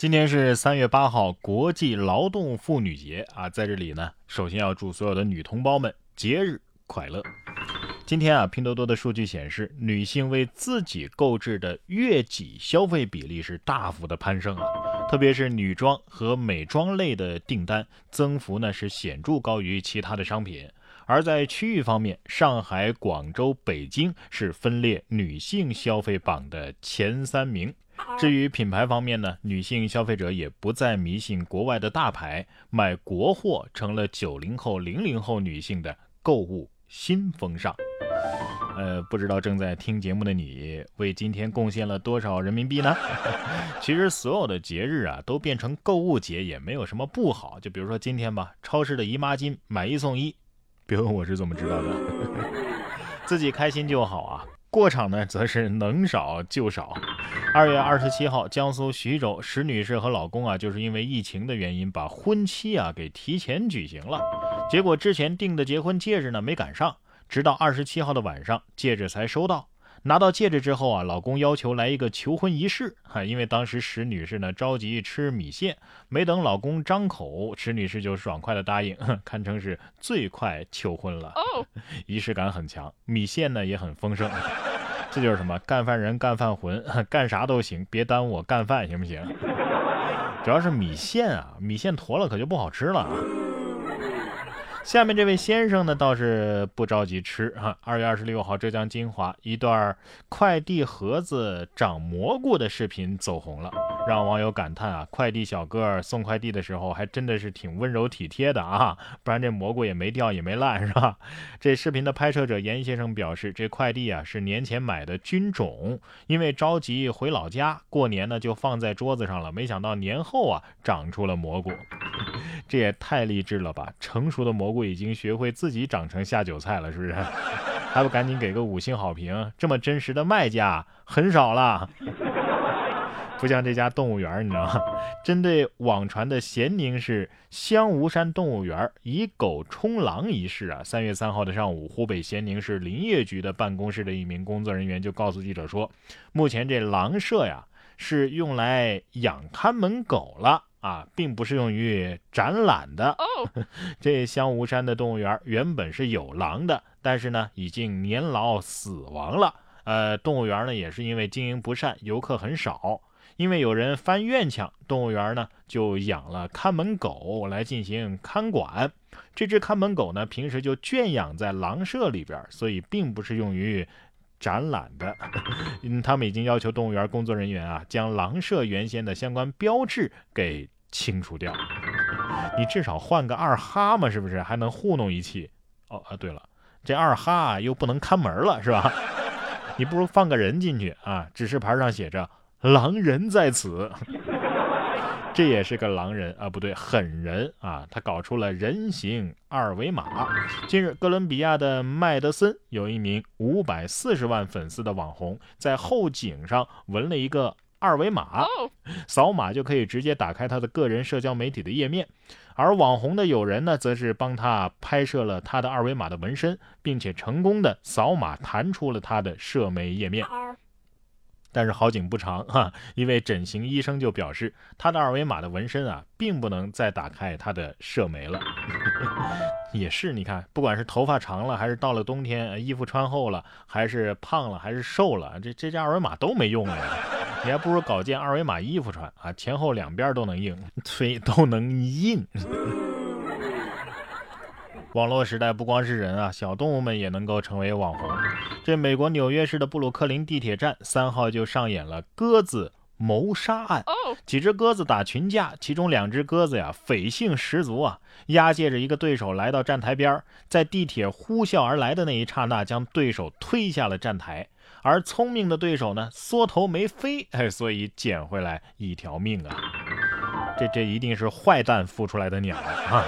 今天是三月八号，国际劳动妇女节啊，在这里呢，首先要祝所有的女同胞们节日快乐。今天啊，拼多多的数据显示，女性为自己购置的月己消费比例是大幅的攀升啊，特别是女装和美妆类的订单增幅呢是显著高于其他的商品。而在区域方面，上海、广州、北京是分列女性消费榜的前三名。至于品牌方面呢，女性消费者也不再迷信国外的大牌，买国货成了九零后、零零后女性的购物新风尚。呃，不知道正在听节目的你，为今天贡献了多少人民币呢？其实所有的节日啊，都变成购物节也没有什么不好。就比如说今天吧，超市的姨妈巾买一送一，别问我是怎么知道的，自己开心就好啊。过场呢，则是能少就少。二月二十七号，江苏徐州石女士和老公啊，就是因为疫情的原因，把婚期啊给提前举行了。结果之前订的结婚戒指呢没赶上，直到二十七号的晚上，戒指才收到。拿到戒指之后啊，老公要求来一个求婚仪式哈，因为当时石女士呢着急吃米线，没等老公张口，石女士就爽快的答应，堪称是最快求婚了。仪式感很强，米线呢也很丰盛，这就是什么干饭人干饭魂，干啥都行，别耽误我干饭行不行？主要是米线啊，米线坨了可就不好吃了啊。下面这位先生呢，倒是不着急吃哈。二月二十六号，浙江金华一段快递盒子长蘑菇的视频走红了，让网友感叹啊，快递小哥送快递的时候还真的是挺温柔体贴的啊，不然这蘑菇也没掉也没烂 是吧？这视频的拍摄者严先生表示，这快递啊是年前买的菌种，因为着急回老家过年呢，就放在桌子上了，没想到年后啊长出了蘑菇。这也太励志了吧！成熟的蘑菇已经学会自己长成下酒菜了，是不是？还不赶紧给个五星好评？这么真实的卖家很少了，不像这家动物园，你知道吗？针对网传的咸宁市香吴山动物园以狗冲狼一事啊，三月三号的上午，湖北咸宁市林业局的办公室的一名工作人员就告诉记者说，目前这狼舍呀是用来养看门狗了。啊，并不是用于展览的。这香吴山的动物园原本是有狼的，但是呢，已经年老死亡了。呃，动物园呢也是因为经营不善，游客很少。因为有人翻院墙，动物园呢就养了看门狗来进行看管。这只看门狗呢，平时就圈养在狼舍里边，所以并不是用于。展览的，嗯，他们已经要求动物园工作人员啊，将狼舍原先的相关标志给清除掉。你至少换个二哈嘛，是不是还能糊弄一气？哦啊，对了，这二哈又不能看门了，是吧？你不如放个人进去啊，指示牌上写着“狼人在此”。这也是个狼人啊，不对，狠人啊！他搞出了人形二维码。近日，哥伦比亚的麦德森有一名五百四十万粉丝的网红，在后颈上纹了一个二维码，扫码就可以直接打开他的个人社交媒体的页面。而网红的友人呢，则是帮他拍摄了他的二维码的纹身，并且成功的扫码弹出了他的社媒页面。但是好景不长哈，一位整形医生就表示，他的二维码的纹身啊，并不能再打开他的射眉了。也是，你看，不管是头发长了，还是到了冬天衣服穿厚了，还是胖了，还是瘦了，这这家二维码都没用了。你还不如搞件二维码衣服穿啊，前后两边都能印，催都能印。网络时代不光是人啊，小动物们也能够成为网红。这美国纽约市的布鲁克林地铁站三号就上演了鸽子谋杀案。几只鸽子打群架，其中两只鸽子呀匪性十足啊，押解着一个对手来到站台边，在地铁呼啸而来的那一刹那，将对手推下了站台。而聪明的对手呢，缩头没飞，哎，所以捡回来一条命啊！这这一定是坏蛋孵出来的鸟啊！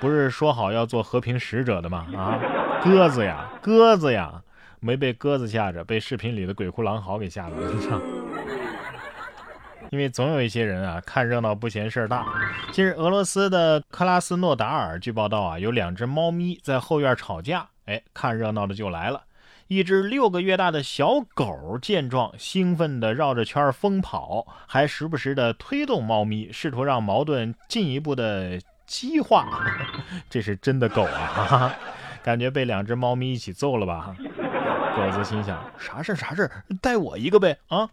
不是说好要做和平使者的吗？啊，鸽子呀，鸽子呀，没被鸽子吓着，被视频里的鬼哭狼嚎给吓了。因为总有一些人啊，看热闹不嫌事儿大。近日，俄罗斯的克拉斯诺达尔据报道啊，有两只猫咪在后院吵架，哎，看热闹的就来了。一只六个月大的小狗见状，兴奋地绕着圈疯跑，还时不时地推动猫咪，试图让矛盾进一步的激化。这是真的狗啊！感觉被两只猫咪一起揍了吧？狗子心想：啥事啥事带我一个呗啊！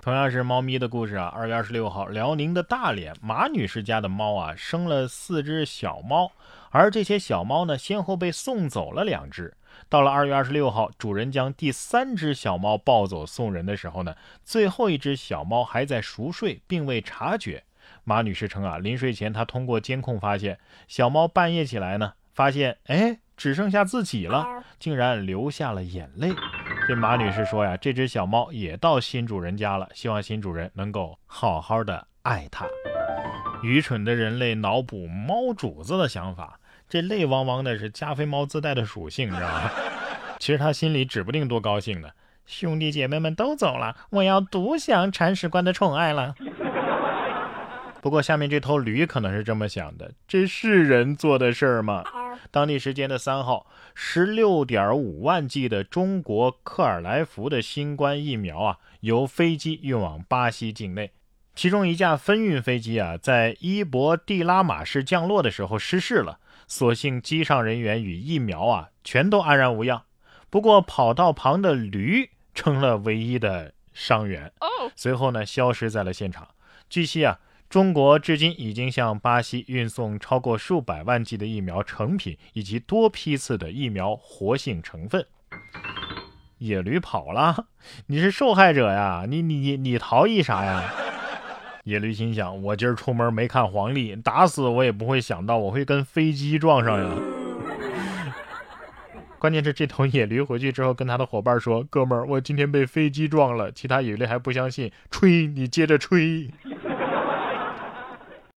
同样是猫咪的故事啊。二月二十六号，辽宁的大连马女士家的猫啊，生了四只小猫，而这些小猫呢，先后被送走了两只。到了二月二十六号，主人将第三只小猫抱走送人的时候呢，最后一只小猫还在熟睡，并未察觉。马女士称啊，临睡前她通过监控发现，小猫半夜起来呢，发现哎，只剩下自己了，竟然流下了眼泪。这马女士说呀，这只小猫也到新主人家了，希望新主人能够好好的爱它。愚蠢的人类脑补猫主子的想法，这泪汪汪的是加菲猫自带的属性，你知道吗？其实他心里指不定多高兴呢。兄弟姐妹们都走了，我要独享铲屎官的宠爱了。不过下面这头驴可能是这么想的：这是人做的事儿吗？当地时间的三号，十六点五万剂的中国克尔来福的新冠疫苗啊，由飞机运往巴西境内。其中一架分运飞机啊，在伊博蒂拉马市降落的时候失事了，所幸机上人员与疫苗啊全都安然无恙。不过跑道旁的驴成了唯一的伤员，随后呢消失在了现场。据悉啊。中国至今已经向巴西运送超过数百万剂的疫苗成品以及多批次的疫苗活性成分。野驴跑了，你是受害者呀！你你你你逃逸啥呀？野驴心想：我今儿出门没看黄历，打死我也不会想到我会跟飞机撞上呀。关键是这头野驴回去之后跟他的伙伴说：“哥们儿，我今天被飞机撞了。”其他野驴还不相信，吹，你接着吹。